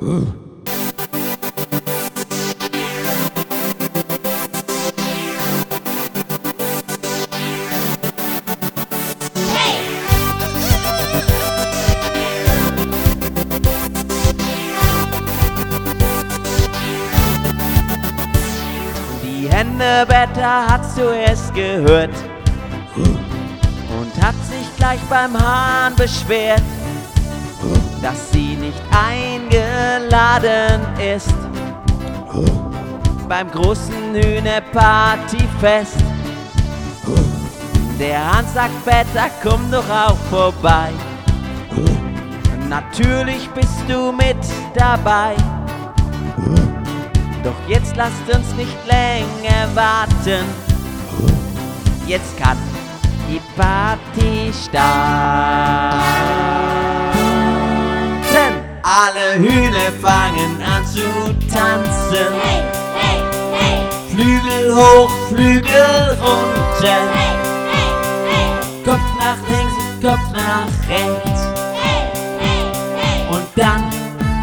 Die Händewetter hat zuerst gehört und hat sich gleich beim Hahn beschwert, dass sie nicht eingeladen ist beim großen Hühnerpartyfest. Der Hahn sagt, Wetter, komm doch auch vorbei. Natürlich bist du mit dabei. Doch jetzt lasst uns nicht länger warten. Jetzt kann die Party starten. Alle Hühner fangen an zu tanzen. Hey, hey, hey, Flügel hoch, Flügel runter. hey, hey, hey, Kopf nach links Kopf nach rechts. hey, hey, hey, Und dann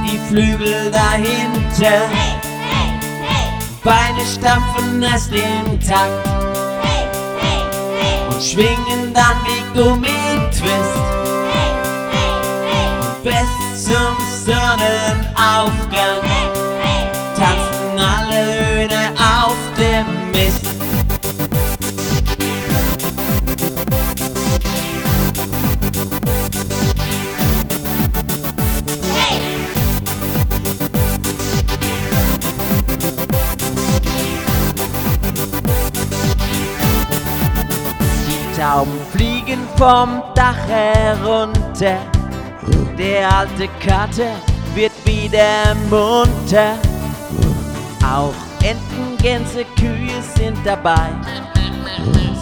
die Flügel dahinter. hey, hey, hey, Beine stampfen erst im Takt. hey, hey, hey, und schwingen dann wie Gummitwist Sonnenaufgang tanzen alle Hühner auf dem Mist. Die Tauben fliegen vom Dach herunter. Der alte Kater wird wieder munter. Auch Enten, Gänse, Kühe sind dabei.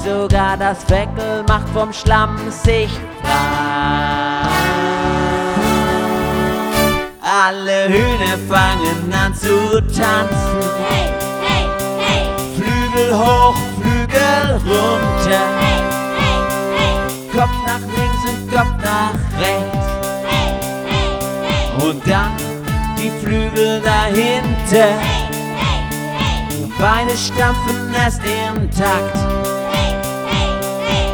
Sogar das Feckel macht vom Schlamm sich frei. Alle Hühner fangen an zu tanzen. hey, hey, hey, Flügel hoch, Flügel runter. hey, hey, hey, Kopf nach links und Kopf nach rechts. Und dann die Flügel dahinter. Hey, hey, hey. Beine stampfen erst im Takt.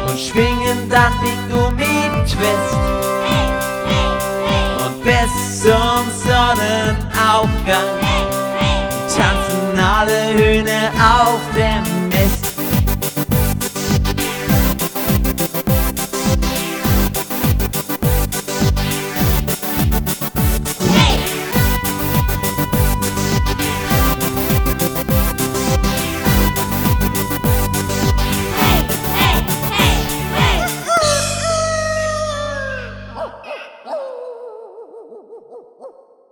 Und schwingen dann wie Gummitwist. Und bis zum Sonnenaufgang tanzen alle Hühner auf dem